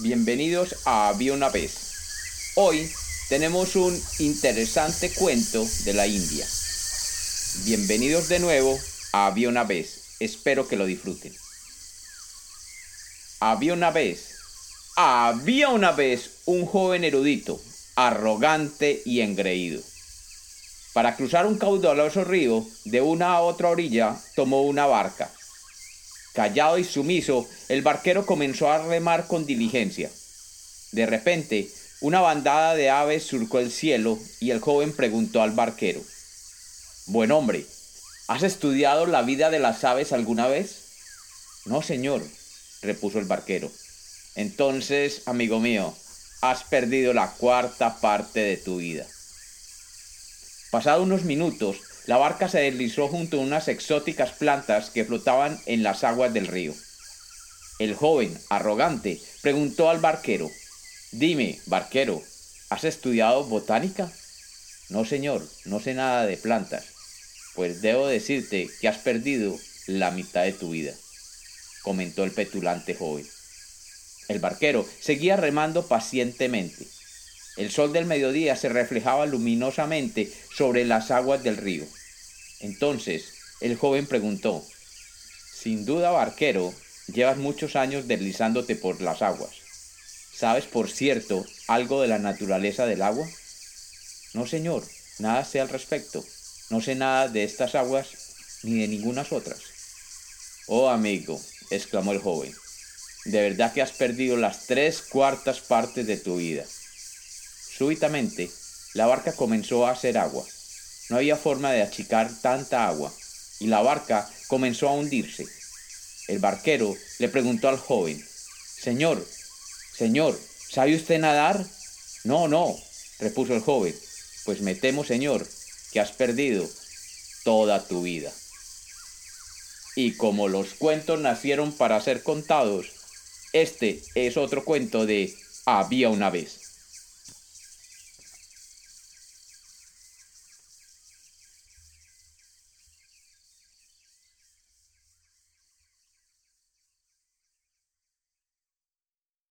bienvenidos a Había una vez. Hoy tenemos un interesante cuento de la India. Bienvenidos de nuevo a Había una vez, espero que lo disfruten. Había una vez, había una vez un joven erudito, arrogante y engreído. Para cruzar un caudaloso río de una a otra orilla tomó una barca Callado y sumiso, el barquero comenzó a remar con diligencia. De repente, una bandada de aves surcó el cielo y el joven preguntó al barquero, Buen hombre, ¿has estudiado la vida de las aves alguna vez? No, señor, repuso el barquero. Entonces, amigo mío, has perdido la cuarta parte de tu vida. Pasados unos minutos, la barca se deslizó junto a unas exóticas plantas que flotaban en las aguas del río. El joven, arrogante, preguntó al barquero, Dime, barquero, ¿has estudiado botánica? No, señor, no sé nada de plantas. Pues debo decirte que has perdido la mitad de tu vida, comentó el petulante joven. El barquero seguía remando pacientemente. El sol del mediodía se reflejaba luminosamente sobre las aguas del río. Entonces el joven preguntó, Sin duda, barquero, llevas muchos años deslizándote por las aguas. ¿Sabes, por cierto, algo de la naturaleza del agua? No, señor, nada sé al respecto. No sé nada de estas aguas ni de ningunas otras. Oh, amigo, exclamó el joven, de verdad que has perdido las tres cuartas partes de tu vida. Súbitamente, la barca comenzó a hacer agua no había forma de achicar tanta agua, y la barca comenzó a hundirse. El barquero le preguntó al joven, Señor, Señor, ¿sabe usted nadar? No, no, repuso el joven, pues me temo, Señor, que has perdido toda tu vida. Y como los cuentos nacieron para ser contados, este es otro cuento de Había una vez.